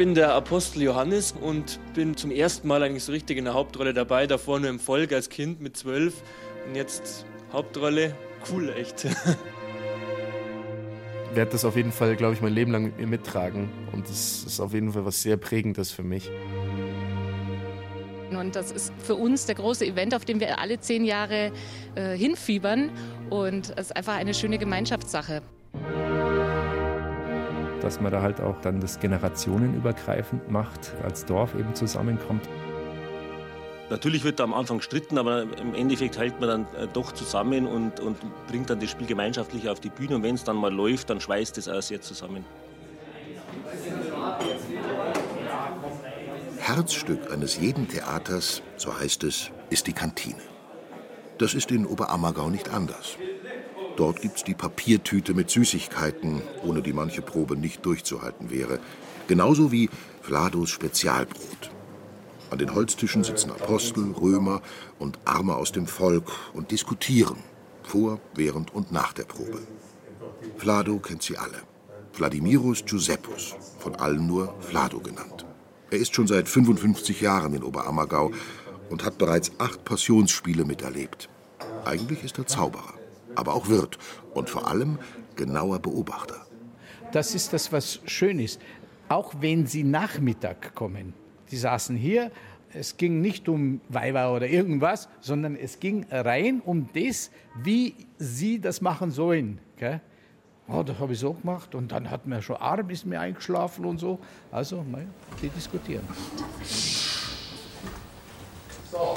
bin der Apostel Johannes und bin zum ersten Mal eigentlich so richtig in der Hauptrolle dabei. Davor nur im Volk als Kind mit zwölf und jetzt Hauptrolle. Cool, echt. Ich werde das auf jeden Fall, glaube ich, mein Leben lang mit mir mittragen. Und das ist auf jeden Fall was sehr Prägendes für mich. Und das ist für uns der große Event, auf den wir alle zehn Jahre äh, hinfiebern. Und es ist einfach eine schöne Gemeinschaftssache. Dass man da halt auch dann das generationenübergreifend macht, als Dorf eben zusammenkommt. Natürlich wird da am Anfang gestritten, aber im Endeffekt hält man dann äh, doch zusammen und, und bringt dann das Spiel gemeinschaftlich auf die Bühne. Und wenn es dann mal läuft, dann schweißt es auch sehr zusammen. Herzstück eines jeden Theaters, so heißt es, ist die Kantine. Das ist in Oberammergau nicht anders. Dort gibt's die Papiertüte mit Süßigkeiten, ohne die manche Probe nicht durchzuhalten wäre. Genauso wie Vlados Spezialbrot. An den Holztischen sitzen Apostel, Römer und Arme aus dem Volk und diskutieren, vor, während und nach der Probe. Vlado kennt sie alle. Vladimiros Giuseppus, von allen nur Vlado genannt. Er ist schon seit 55 Jahren in Oberammergau und hat bereits acht Passionsspiele miterlebt. Eigentlich ist er Zauberer, aber auch Wirt und vor allem genauer Beobachter. Das ist das, was schön ist. Auch wenn Sie Nachmittag kommen, die saßen hier. Es ging nicht um Weiber oder irgendwas, sondern es ging rein um das, wie sie das machen sollen. Gell? Oh, das habe ich so gemacht und dann hat mir schon Arm ist mir eingeschlafen und so. Also, die diskutieren. So,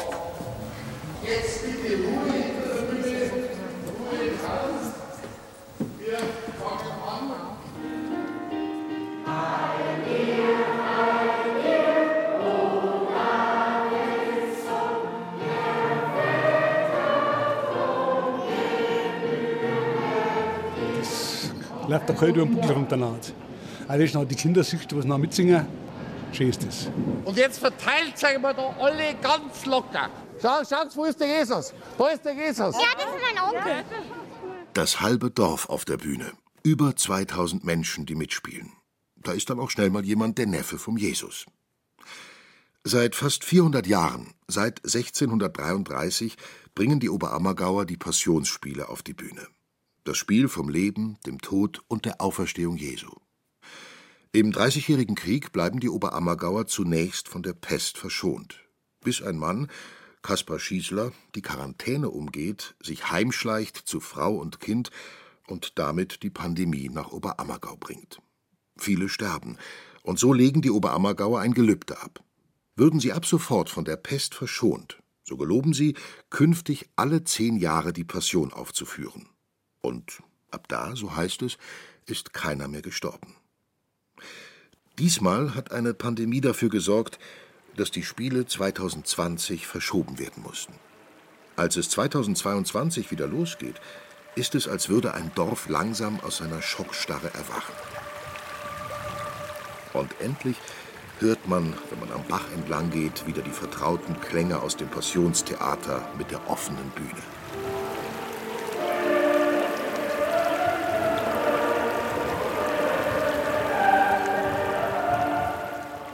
jetzt läuft der Kalt über den Buckel runter. Auch das noch die Kindersicht, was noch mitsingen, schön ist das. Und jetzt verteilt sich mal da alle ganz locker. Schau, schau, wo ist der Jesus? Da ist der Jesus. Ja, das ist mein Onkel. Das halbe Dorf auf der Bühne. Über 2000 Menschen, die mitspielen. Da ist dann auch schnell mal jemand der Neffe vom Jesus. Seit fast 400 Jahren, seit 1633, bringen die Oberammergauer die Passionsspiele auf die Bühne. Das Spiel vom Leben, dem Tod und der Auferstehung Jesu. Im Dreißigjährigen Krieg bleiben die Oberammergauer zunächst von der Pest verschont, bis ein Mann, Kaspar Schießler, die Quarantäne umgeht, sich heimschleicht zu Frau und Kind und damit die Pandemie nach Oberammergau bringt. Viele sterben, und so legen die Oberammergauer ein Gelübde ab. Würden sie ab sofort von der Pest verschont, so geloben sie, künftig alle zehn Jahre die Passion aufzuführen. Und ab da, so heißt es, ist keiner mehr gestorben. Diesmal hat eine Pandemie dafür gesorgt, dass die Spiele 2020 verschoben werden mussten. Als es 2022 wieder losgeht, ist es, als würde ein Dorf langsam aus seiner Schockstarre erwachen. Und endlich hört man, wenn man am Bach entlang geht, wieder die vertrauten Klänge aus dem Passionstheater mit der offenen Bühne.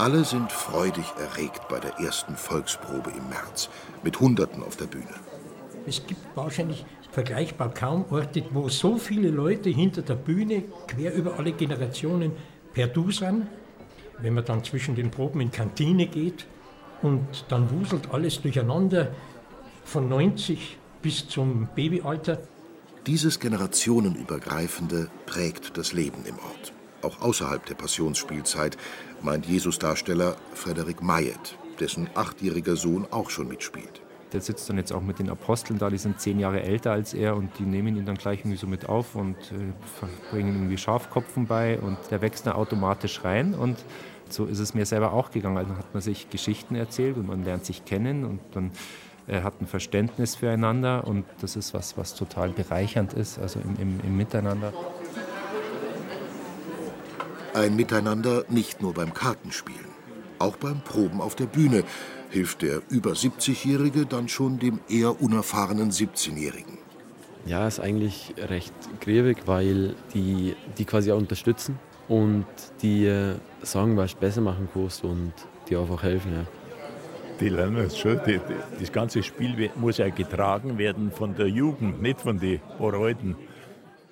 Alle sind freudig erregt bei der ersten Volksprobe im März, mit Hunderten auf der Bühne. Es gibt wahrscheinlich vergleichbar kaum Orte, wo so viele Leute hinter der Bühne, quer über alle Generationen, per Du sind. Wenn man dann zwischen den Proben in Kantine geht und dann wuselt alles durcheinander, von 90 bis zum Babyalter. Dieses generationenübergreifende prägt das Leben im Ort auch außerhalb der Passionsspielzeit, meint Jesus-Darsteller Frederik Mayet, dessen achtjähriger Sohn auch schon mitspielt. Der sitzt dann jetzt auch mit den Aposteln da, die sind zehn Jahre älter als er und die nehmen ihn dann gleich irgendwie so mit auf und äh, bringen irgendwie Schafkopfen bei und der wächst dann automatisch rein und so ist es mir selber auch gegangen. Also hat man sich Geschichten erzählt und man lernt sich kennen und dann äh, hat ein Verständnis füreinander und das ist was, was total bereichernd ist, also im, im, im Miteinander. Ein Miteinander nicht nur beim Kartenspielen. Auch beim Proben auf der Bühne hilft der über 70-Jährige dann schon dem eher unerfahrenen 17-Jährigen. Ja, ist eigentlich recht griebig, weil die, die quasi auch unterstützen. und die äh, sagen, was du besser machen kannst und die einfach helfen. Ja. Die lernen es schon. Die, die, das ganze Spiel muss ja getragen werden von der Jugend, nicht von den Oreuten.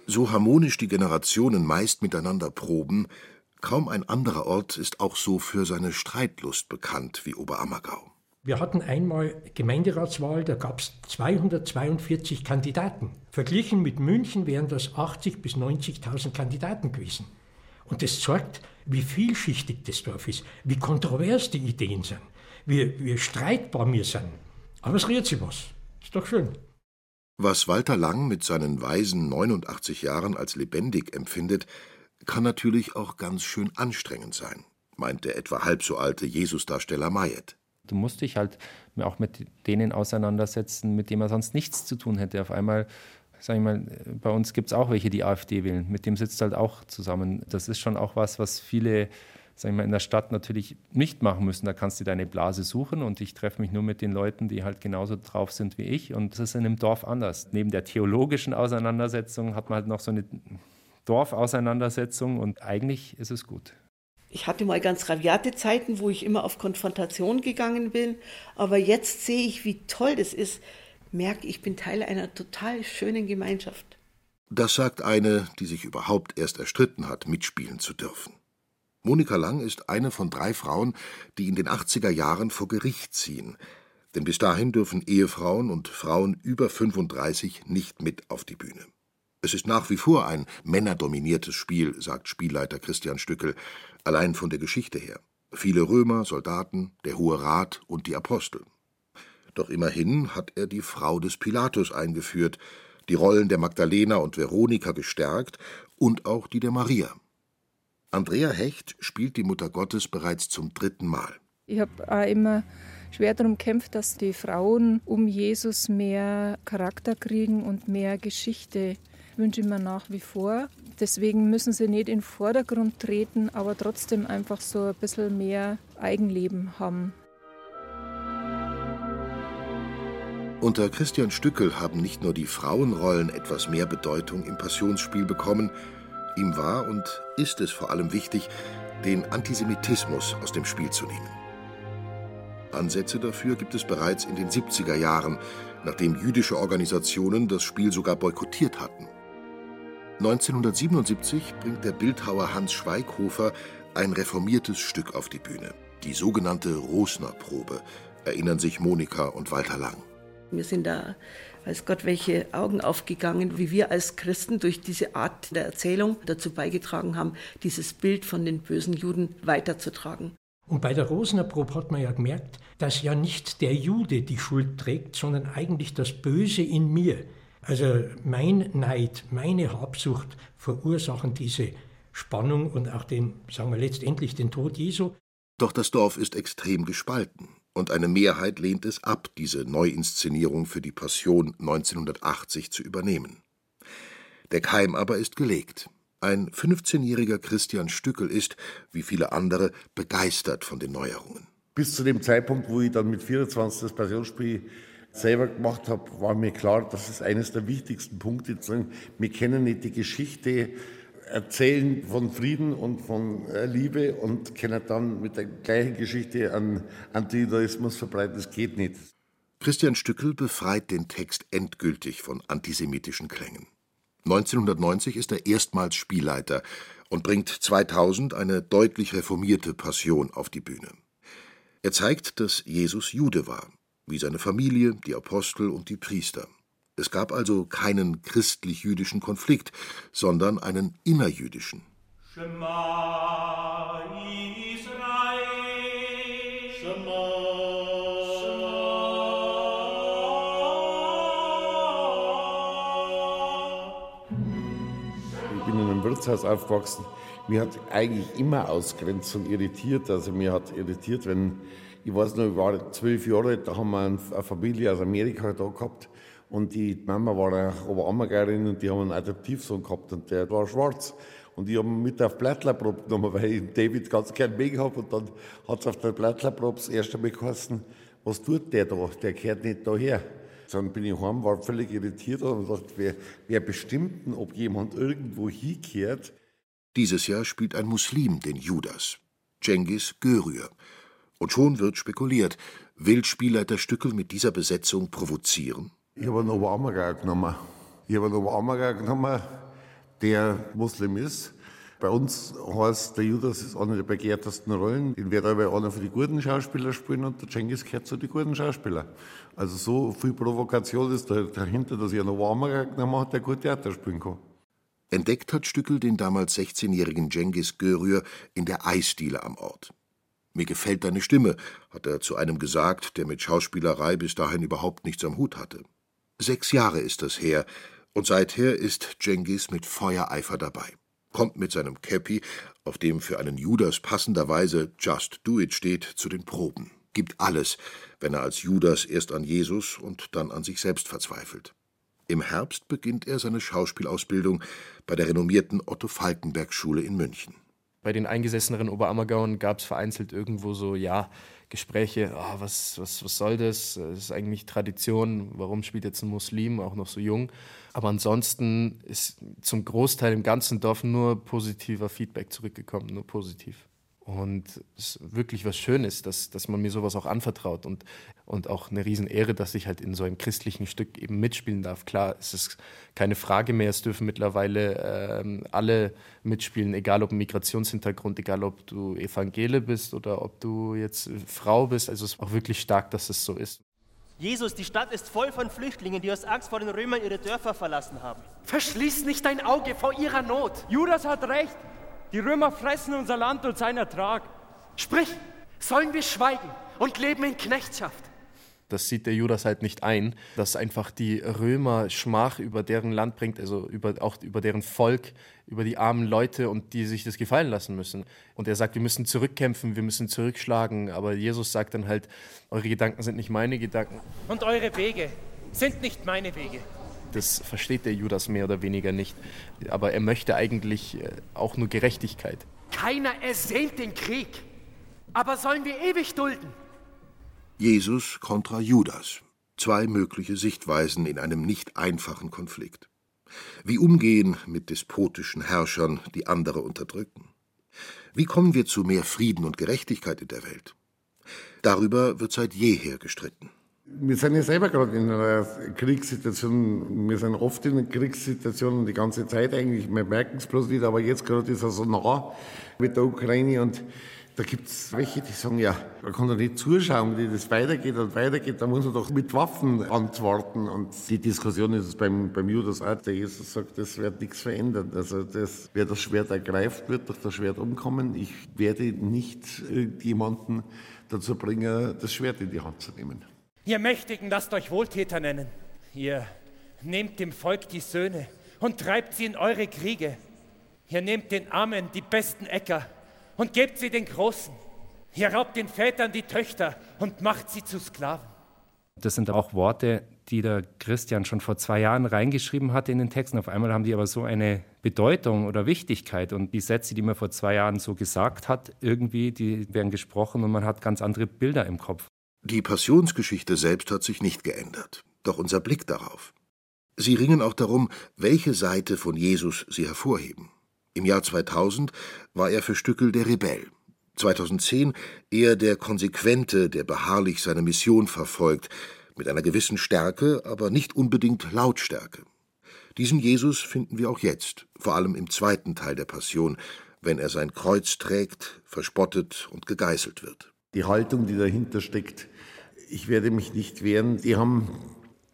So harmonisch die Generationen meist miteinander proben, kaum ein anderer Ort ist auch so für seine Streitlust bekannt wie Oberammergau. Wir hatten einmal Gemeinderatswahl, da gab es 242 Kandidaten. Verglichen mit München wären das 80.000 bis 90.000 Kandidaten gewesen. Und das zeigt, wie vielschichtig das Dorf ist, wie kontrovers die Ideen sind, wie, wie streitbar wir sind. Aber es rührt sich was. Ist doch schön. Was Walter Lang mit seinen weisen 89 Jahren als lebendig empfindet, kann natürlich auch ganz schön anstrengend sein, meint der etwa halb so alte Jesusdarsteller Mayet. Du musst dich halt auch mit denen auseinandersetzen, mit denen man sonst nichts zu tun hätte. Auf einmal, sag ich mal, bei uns gibt es auch welche, die AfD wählen. Mit dem sitzt halt auch zusammen. Das ist schon auch was, was viele sag ich mal, in der Stadt natürlich nicht machen müssen. Da kannst du deine Blase suchen und ich treffe mich nur mit den Leuten, die halt genauso drauf sind wie ich. Und das ist in einem Dorf anders. Neben der theologischen Auseinandersetzung hat man halt noch so eine Dorfauseinandersetzung und eigentlich ist es gut. Ich hatte mal ganz raviate Zeiten, wo ich immer auf Konfrontation gegangen bin, aber jetzt sehe ich, wie toll das ist, merke, ich bin Teil einer total schönen Gemeinschaft. Das sagt eine, die sich überhaupt erst erstritten hat, mitspielen zu dürfen. Monika Lang ist eine von drei Frauen, die in den 80er Jahren vor Gericht ziehen. Denn bis dahin dürfen Ehefrauen und Frauen über 35 nicht mit auf die Bühne. Es ist nach wie vor ein männerdominiertes Spiel, sagt Spielleiter Christian Stückel, allein von der Geschichte her. Viele Römer, Soldaten, der Hohe Rat und die Apostel. Doch immerhin hat er die Frau des Pilatus eingeführt, die Rollen der Magdalena und Veronika gestärkt und auch die der Maria. Andrea Hecht spielt die Mutter Gottes bereits zum dritten Mal. Ich habe auch immer schwer darum kämpft, dass die Frauen um Jesus mehr Charakter kriegen und mehr Geschichte wünsche ich mir nach wie vor. Deswegen müssen sie nicht in den Vordergrund treten, aber trotzdem einfach so ein bisschen mehr Eigenleben haben. Unter Christian Stückel haben nicht nur die Frauenrollen etwas mehr Bedeutung im Passionsspiel bekommen, ihm war und ist es vor allem wichtig, den Antisemitismus aus dem Spiel zu nehmen. Ansätze dafür gibt es bereits in den 70er Jahren, nachdem jüdische Organisationen das Spiel sogar boykottiert hatten. 1977 bringt der Bildhauer Hans Schweighofer ein reformiertes Stück auf die Bühne, die sogenannte Rosner-Probe, erinnern sich Monika und Walter Lang. Wir sind da, weiß Gott, welche Augen aufgegangen, wie wir als Christen durch diese Art der Erzählung dazu beigetragen haben, dieses Bild von den bösen Juden weiterzutragen. Und bei der Rosner-Probe hat man ja gemerkt, dass ja nicht der Jude die Schuld trägt, sondern eigentlich das Böse in mir. Also mein Neid, meine Habsucht verursachen diese Spannung und auch den, sagen wir letztendlich den Tod Jesu. Doch das Dorf ist extrem gespalten und eine Mehrheit lehnt es ab, diese Neuinszenierung für die Passion 1980 zu übernehmen. Der Keim aber ist gelegt. Ein 15-jähriger Christian Stückel ist, wie viele andere, begeistert von den Neuerungen. Bis zu dem Zeitpunkt, wo ich dann mit 24 das Passionsspiel selber gemacht habe, war mir klar, dass es eines der wichtigsten Punkte ist. Wir kennen nicht die Geschichte erzählen von Frieden und von äh, Liebe und können dann mit der gleichen Geschichte an Antijudaismus verbreiten. Das geht nicht. Christian Stückel befreit den Text endgültig von antisemitischen Klängen. 1990 ist er erstmals Spielleiter und bringt 2000 eine deutlich reformierte Passion auf die Bühne. Er zeigt, dass Jesus Jude war wie seine Familie, die Apostel und die Priester. Es gab also keinen christlich-jüdischen Konflikt, sondern einen innerjüdischen. Shema Israel, Shema, Ich bin in einem Wirtshaus aufgewachsen. Mir hat eigentlich immer Ausgrenzung irritiert. Also mir hat irritiert, wenn ich weiß noch, ich war zwölf Jahre alt, da haben wir eine Familie aus Amerika da gehabt. Und die Mama war eine Oberammergeirin und die haben einen Adoptivsohn gehabt und der war schwarz. Und ich habe ihn mit auf Blattlerprobe genommen, weil ich David ganz gern mögen habe. Und dann hat es auf der Blattlerprobe das erste Mal geheißen, was tut der da? Der gehört nicht daher. Dann bin ich heim, war völlig irritiert und dachte, wer, wer bestimmt denn, ob jemand irgendwo hingehört? Dieses Jahr spielt ein Muslim den Judas, Cengiz Görür. Und schon wird spekuliert, will Spielleiter Stückel mit dieser Besetzung provozieren? Ich habe einen Oberammergauer genommen. Ich habe einen Oberammergauer genommen, der Muslim ist. Bei uns heißt der Judas ist eine der begehrtesten Rollen. Den wird aber einer für die guten Schauspieler spielen und der Cengiz gehört zu den guten Schauspielern. Also so viel Provokation ist dahinter, dass ich einen Oberammergauer genommen habe, der gut Theater spielen kann. Entdeckt hat Stückel den damals 16-jährigen Cengiz Görür in der Eisdiele am Ort. Mir gefällt deine Stimme, hat er zu einem gesagt, der mit Schauspielerei bis dahin überhaupt nichts am Hut hatte. Sechs Jahre ist das her, und seither ist Cengiz mit Feuereifer dabei. Kommt mit seinem Käppi, auf dem für einen Judas passenderweise Just Do It steht, zu den Proben. Gibt alles, wenn er als Judas erst an Jesus und dann an sich selbst verzweifelt. Im Herbst beginnt er seine Schauspielausbildung bei der renommierten Otto-Falkenberg-Schule in München. Bei den eingesesseneren Oberammergauern gab es vereinzelt irgendwo so, ja, Gespräche, oh, was, was, was soll das? Das ist eigentlich Tradition, warum spielt jetzt ein Muslim, auch noch so jung? Aber ansonsten ist zum Großteil im ganzen Dorf nur positiver Feedback zurückgekommen, nur positiv. Und es ist wirklich was Schönes, dass, dass man mir sowas auch anvertraut und, und auch eine Riesenehre, dass ich halt in so einem christlichen Stück eben mitspielen darf. Klar, es ist keine Frage mehr, es dürfen mittlerweile ähm, alle mitspielen, egal ob Migrationshintergrund, egal ob du Evangele bist oder ob du jetzt Frau bist. Also es ist auch wirklich stark, dass es so ist. Jesus, die Stadt ist voll von Flüchtlingen, die aus Angst vor den Römern ihre Dörfer verlassen haben. Verschließ nicht dein Auge vor ihrer Not. Judas hat recht. Die Römer fressen unser Land und seinen Ertrag. Sprich, sollen wir schweigen und leben in Knechtschaft? Das sieht der Judas halt nicht ein, dass einfach die Römer Schmach über deren Land bringt, also über, auch über deren Volk, über die armen Leute und die sich das gefallen lassen müssen. Und er sagt, wir müssen zurückkämpfen, wir müssen zurückschlagen. Aber Jesus sagt dann halt, eure Gedanken sind nicht meine Gedanken. Und eure Wege sind nicht meine Wege. Das versteht der Judas mehr oder weniger nicht. Aber er möchte eigentlich äh, auch nur Gerechtigkeit. Keiner ersehnt den Krieg. Aber sollen wir ewig dulden? Jesus kontra Judas. Zwei mögliche Sichtweisen in einem nicht einfachen Konflikt. Wie umgehen mit despotischen Herrschern, die andere unterdrücken? Wie kommen wir zu mehr Frieden und Gerechtigkeit in der Welt? Darüber wird seit jeher gestritten. Wir sind ja selber gerade in einer Kriegssituation. Wir sind oft in einer Kriegssituation die ganze Zeit eigentlich. Wir merken es bloß nicht, aber jetzt gerade ist er so nah mit der Ukraine und da gibt es welche, die sagen, ja, man kann doch nicht zuschauen, wie das weitergeht und weitergeht, da muss man doch mit Waffen antworten. Und die Diskussion ist beim, beim Judas auch, der Jesus sagt, das wird nichts verändern. Also das, wer das Schwert ergreift, wird durch das Schwert umkommen. Ich werde nicht irgendjemanden dazu bringen, das Schwert in die Hand zu nehmen. Ihr Mächtigen lasst euch Wohltäter nennen. Ihr nehmt dem Volk die Söhne und treibt sie in eure Kriege. Ihr nehmt den Armen die besten Äcker und gebt sie den Großen. Ihr raubt den Vätern die Töchter und macht sie zu Sklaven. Das sind auch Worte, die der Christian schon vor zwei Jahren reingeschrieben hatte in den Texten. Auf einmal haben die aber so eine Bedeutung oder Wichtigkeit. Und die Sätze, die man vor zwei Jahren so gesagt hat, irgendwie, die werden gesprochen und man hat ganz andere Bilder im Kopf. Die Passionsgeschichte selbst hat sich nicht geändert, doch unser Blick darauf. Sie ringen auch darum, welche Seite von Jesus sie hervorheben. Im Jahr 2000 war er für Stückel der Rebell, 2010 eher der Konsequente, der beharrlich seine Mission verfolgt, mit einer gewissen Stärke, aber nicht unbedingt Lautstärke. Diesen Jesus finden wir auch jetzt, vor allem im zweiten Teil der Passion, wenn er sein Kreuz trägt, verspottet und gegeißelt wird. Die Haltung, die dahinter steckt, ich werde mich nicht wehren. Die haben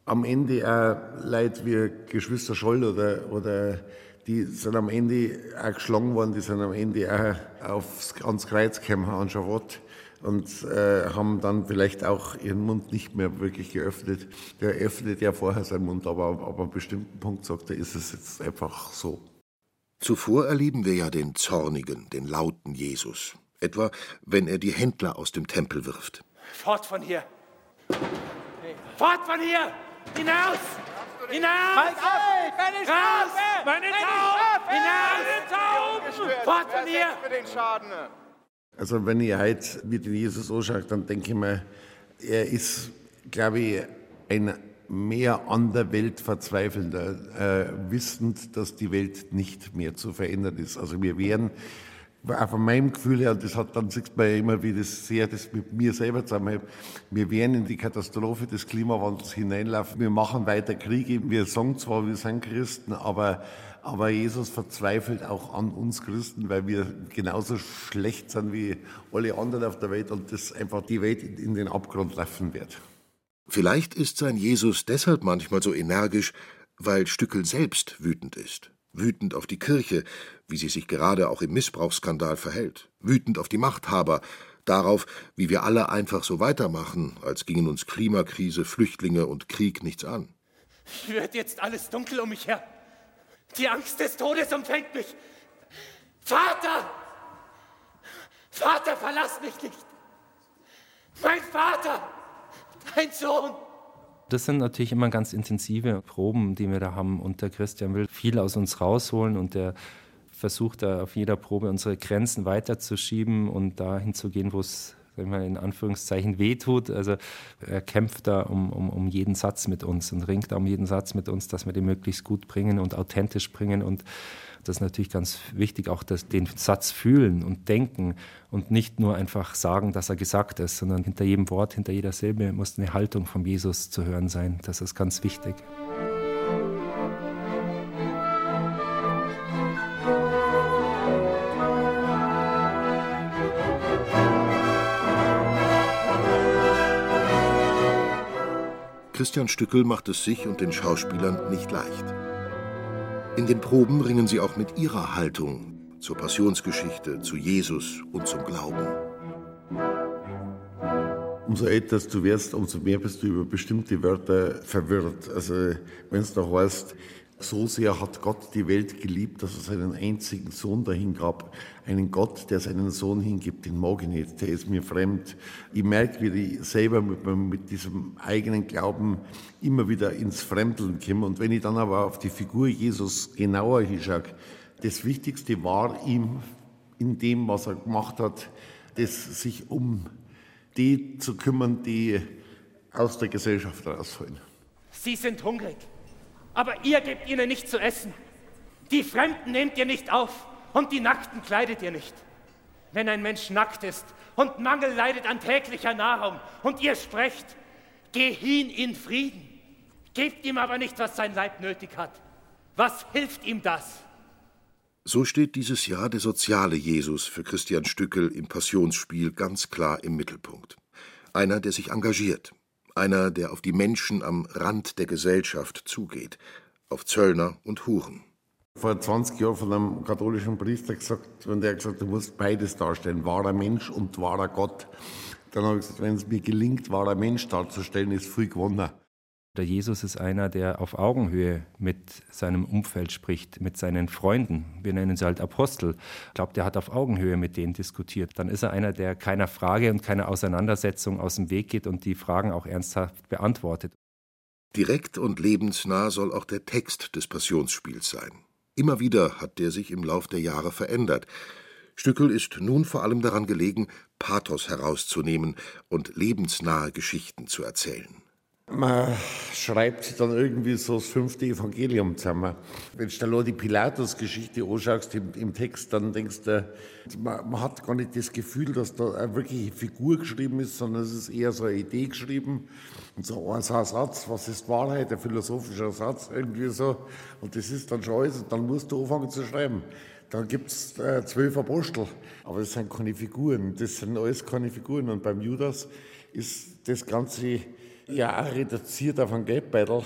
am Ende auch Leute wie Geschwister Scholl oder, oder die sind am Ende auch geschlagen worden, die sind am Ende auch aufs, ans Kreuz gekommen an Schavott und äh, haben dann vielleicht auch ihren Mund nicht mehr wirklich geöffnet. Der öffnet ja vorher seinen Mund, aber ab einem bestimmten Punkt sagt er, ist es jetzt einfach so. Zuvor erleben wir ja den zornigen, den lauten Jesus. Etwa, wenn er die Händler aus dem Tempel wirft. Fort von hier! Fort von hier! Hinaus! Hinaus! Halt ab! Meine Raus! Meine Tauben! Hinaus! Meine Tauben! Fort von hier! Also wenn ich heute mit Jesus anschaue, dann denke ich mir, er ist, glaube ich, ein mehr an der Welt verzweifeln, äh, wissend, dass die Welt nicht mehr zu verändern ist. Also wir wären auch von meinem Gefühl her, das hat dann sieht man ja immer, wie das sehr das mit mir selber zusammenhält. Wir werden in die Katastrophe des Klimawandels hineinlaufen. Wir machen weiter Kriege. Wir sagen zwar, wir sind Christen, aber, aber Jesus verzweifelt auch an uns Christen, weil wir genauso schlecht sind wie alle anderen auf der Welt und das einfach die Welt in den Abgrund laufen wird. Vielleicht ist sein Jesus deshalb manchmal so energisch, weil Stückel selbst wütend ist wütend auf die Kirche, wie sie sich gerade auch im Missbrauchsskandal verhält, wütend auf die Machthaber, darauf, wie wir alle einfach so weitermachen, als gingen uns Klimakrise, Flüchtlinge und Krieg nichts an. Wird jetzt alles dunkel um mich her. Die Angst des Todes umfängt mich. Vater! Vater, verlass mich nicht! Mein Vater! Dein Sohn! Das sind natürlich immer ganz intensive Proben, die wir da haben. Und der Christian will viel aus uns rausholen und der versucht da auf jeder Probe unsere Grenzen weiterzuschieben und dahin zu gehen, wo es in Anführungszeichen wehtut. Also er kämpft da um, um, um jeden Satz mit uns und ringt da um jeden Satz mit uns, dass wir den möglichst gut bringen und authentisch bringen und das ist natürlich ganz wichtig, auch das, den Satz fühlen und denken und nicht nur einfach sagen, dass er gesagt ist, sondern hinter jedem Wort, hinter jeder Silbe muss eine Haltung von Jesus zu hören sein. Das ist ganz wichtig. Christian Stückel macht es sich und den Schauspielern nicht leicht. In den Proben ringen sie auch mit ihrer Haltung zur Passionsgeschichte, zu Jesus und zum Glauben. Umso älter du wirst, umso mehr bist du über bestimmte Wörter verwirrt. Also wenn es da heißt, so sehr hat Gott die Welt geliebt, dass er seinen einzigen Sohn dahin gab. Einen Gott, der seinen Sohn hingibt, den mag ich nicht, der ist mir fremd. Ich merke, wie ich selber mit, mit diesem eigenen Glauben immer wieder ins Fremdeln komme. Und wenn ich dann aber auf die Figur Jesus genauer hinschaue, das Wichtigste war ihm in dem, was er gemacht hat, das sich um die zu kümmern, die aus der Gesellschaft rausfallen. Sie sind hungrig aber ihr gebt ihnen nicht zu essen. Die Fremden nehmt ihr nicht auf und die Nackten kleidet ihr nicht. Wenn ein Mensch nackt ist und Mangel leidet an täglicher Nahrung und ihr sprecht, geh hin in Frieden, gebt ihm aber nicht, was sein Leib nötig hat. Was hilft ihm das? So steht dieses Jahr der soziale Jesus für Christian Stückel im Passionsspiel ganz klar im Mittelpunkt. Einer, der sich engagiert, einer, der auf die Menschen am Rand der Gesellschaft zugeht, auf Zöllner und Huren. Vor 20 Jahren von einem katholischen Priester gesagt, wenn der gesagt, du musst beides darstellen, wahrer Mensch und wahrer Gott. Dann habe ich gesagt, wenn es mir gelingt, wahrer Mensch darzustellen, ist viel gewonnen. Der Jesus ist einer, der auf Augenhöhe mit seinem Umfeld spricht, mit seinen Freunden. Wir nennen sie halt Apostel. Ich glaube, der hat auf Augenhöhe mit denen diskutiert. Dann ist er einer, der keiner Frage und keiner Auseinandersetzung aus dem Weg geht und die Fragen auch ernsthaft beantwortet. Direkt und lebensnah soll auch der Text des Passionsspiels sein. Immer wieder hat der sich im Lauf der Jahre verändert. Stückel ist nun vor allem daran gelegen, Pathos herauszunehmen und lebensnahe Geschichten zu erzählen. Man schreibt dann irgendwie so das fünfte Evangelium zusammen. Wenn du dir die Pilatus-Geschichte anschaust im, im, Text, dann denkst du, man, man, hat gar nicht das Gefühl, dass da eine wirkliche Figur geschrieben ist, sondern es ist eher so eine Idee geschrieben. Und so ein Satz, was ist Wahrheit, ein philosophischer Satz, irgendwie so. Und das ist dann schon alles. Und dann musst du anfangen zu schreiben. Dann gibt es äh, zwölf Apostel, aber das sind keine Figuren. Das sind alles keine Figuren. Und beim Judas ist das Ganze ja auch reduziert auf einen Geldbeutel.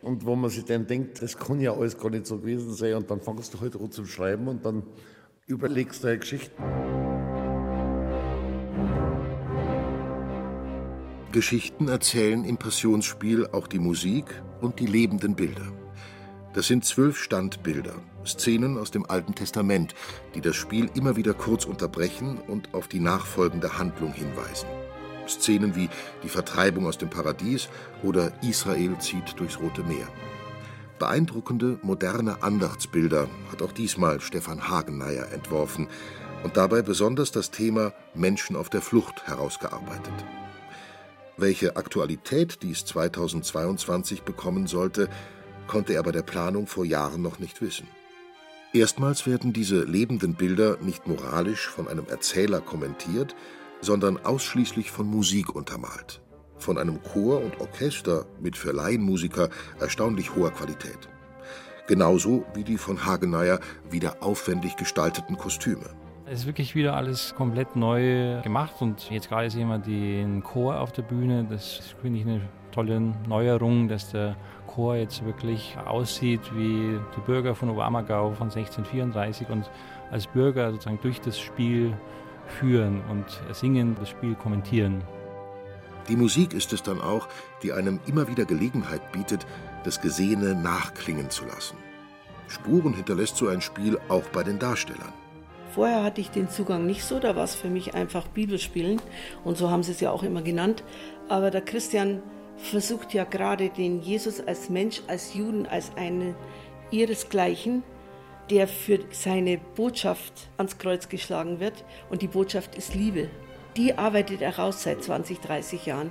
Und wo man sich dann denkt, das kann ja alles gar nicht so gewesen sein. Und dann fangst du halt an zum Schreiben und dann überlegst du eine Geschichte. Geschichten erzählen im Passionsspiel auch die Musik und die lebenden Bilder. Das sind zwölf Standbilder, Szenen aus dem Alten Testament, die das Spiel immer wieder kurz unterbrechen und auf die nachfolgende Handlung hinweisen. Szenen wie die Vertreibung aus dem Paradies oder Israel zieht durchs Rote Meer. Beeindruckende, moderne Andachtsbilder hat auch diesmal Stefan Hagenmeier entworfen und dabei besonders das Thema Menschen auf der Flucht herausgearbeitet. Welche Aktualität dies 2022 bekommen sollte, konnte er bei der Planung vor Jahren noch nicht wissen. Erstmals werden diese lebenden Bilder nicht moralisch von einem Erzähler kommentiert, sondern ausschließlich von Musik untermalt. Von einem Chor und Orchester mit für Laienmusiker erstaunlich hoher Qualität. Genauso wie die von Hageneyer wieder aufwendig gestalteten Kostüme. Es ist wirklich wieder alles komplett neu gemacht und jetzt gerade sehen wir den Chor auf der Bühne. Das finde ich eine tolle Neuerung, dass der Chor jetzt wirklich aussieht wie die Bürger von Oberammergau von 1634 und als Bürger sozusagen durch das Spiel führen und singen, das Spiel kommentieren. Die Musik ist es dann auch, die einem immer wieder Gelegenheit bietet, das Gesehene nachklingen zu lassen. Spuren hinterlässt so ein Spiel auch bei den Darstellern. Vorher hatte ich den Zugang nicht so, da war es für mich einfach Bibelspielen und so haben sie es ja auch immer genannt. Aber der Christian versucht ja gerade den Jesus als Mensch, als Juden, als einen ihresgleichen, der für seine Botschaft ans Kreuz geschlagen wird. Und die Botschaft ist Liebe. Die arbeitet er raus seit 20, 30 Jahren.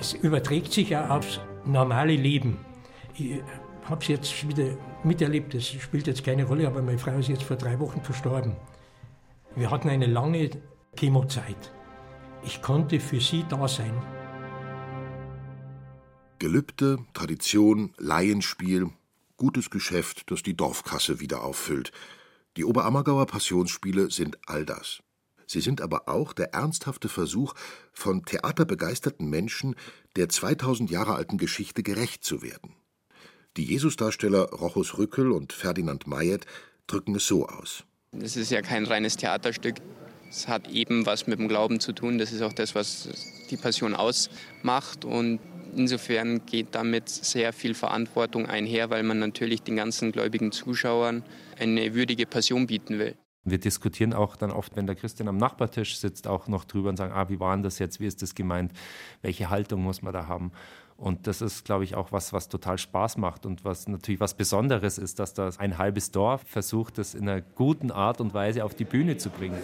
Es überträgt sich ja aufs normale Leben. Ich habe es jetzt wieder miterlebt, das spielt jetzt keine Rolle, aber meine Frau ist jetzt vor drei Wochen verstorben. Wir hatten eine lange Chemozeit. Ich konnte für sie da sein. Gelübde, Tradition, Laienspiel, gutes Geschäft, das die Dorfkasse wieder auffüllt. Die Oberammergauer Passionsspiele sind all das. Sie sind aber auch der ernsthafte Versuch von theaterbegeisterten Menschen, der 2000 Jahre alten Geschichte gerecht zu werden. Die Jesusdarsteller Rochus Rückel und Ferdinand Mayet drücken es so aus. Es ist ja kein reines Theaterstück. Es hat eben was mit dem Glauben zu tun. Das ist auch das, was die Passion ausmacht. Und insofern geht damit sehr viel Verantwortung einher, weil man natürlich den ganzen gläubigen Zuschauern eine würdige Passion bieten will. Wir diskutieren auch dann oft, wenn der Christian am Nachbartisch sitzt, auch noch drüber und sagen, ah, wie war denn das jetzt, wie ist das gemeint, welche Haltung muss man da haben. Und das ist, glaube ich, auch was, was total Spaß macht und was natürlich was Besonderes ist, dass da ein halbes Dorf versucht, das in einer guten Art und Weise auf die Bühne zu bringen.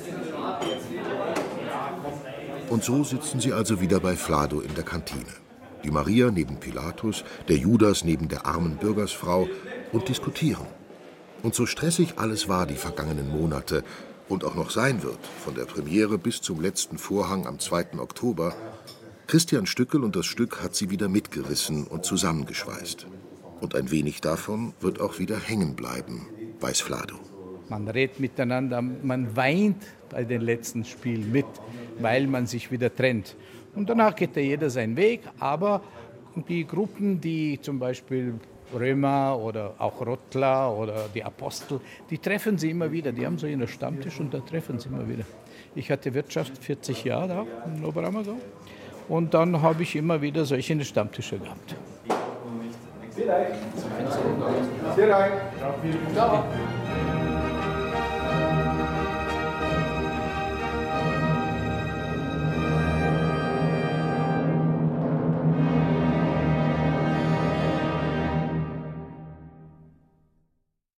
Und so sitzen sie also wieder bei Flado in der Kantine. Die Maria neben Pilatus, der Judas neben der armen Bürgersfrau und diskutieren. Und so stressig alles war die vergangenen Monate und auch noch sein wird, von der Premiere bis zum letzten Vorhang am 2. Oktober, Christian Stückel und das Stück hat sie wieder mitgerissen und zusammengeschweißt. Und ein wenig davon wird auch wieder hängen bleiben, weiß Flado. Man redet miteinander, man weint bei den letzten Spielen mit, weil man sich wieder trennt. Und danach geht ja jeder seinen Weg, aber die Gruppen, die zum Beispiel Römer oder auch Rottler oder die Apostel, die treffen sie immer wieder. Die haben so ihren Stammtisch und da treffen sie immer wieder. Ich hatte Wirtschaft 40 Jahre da in Oberammergau und dann habe ich immer wieder solche Stammtische gehabt. Sehr rein. Sehr rein. Ciao.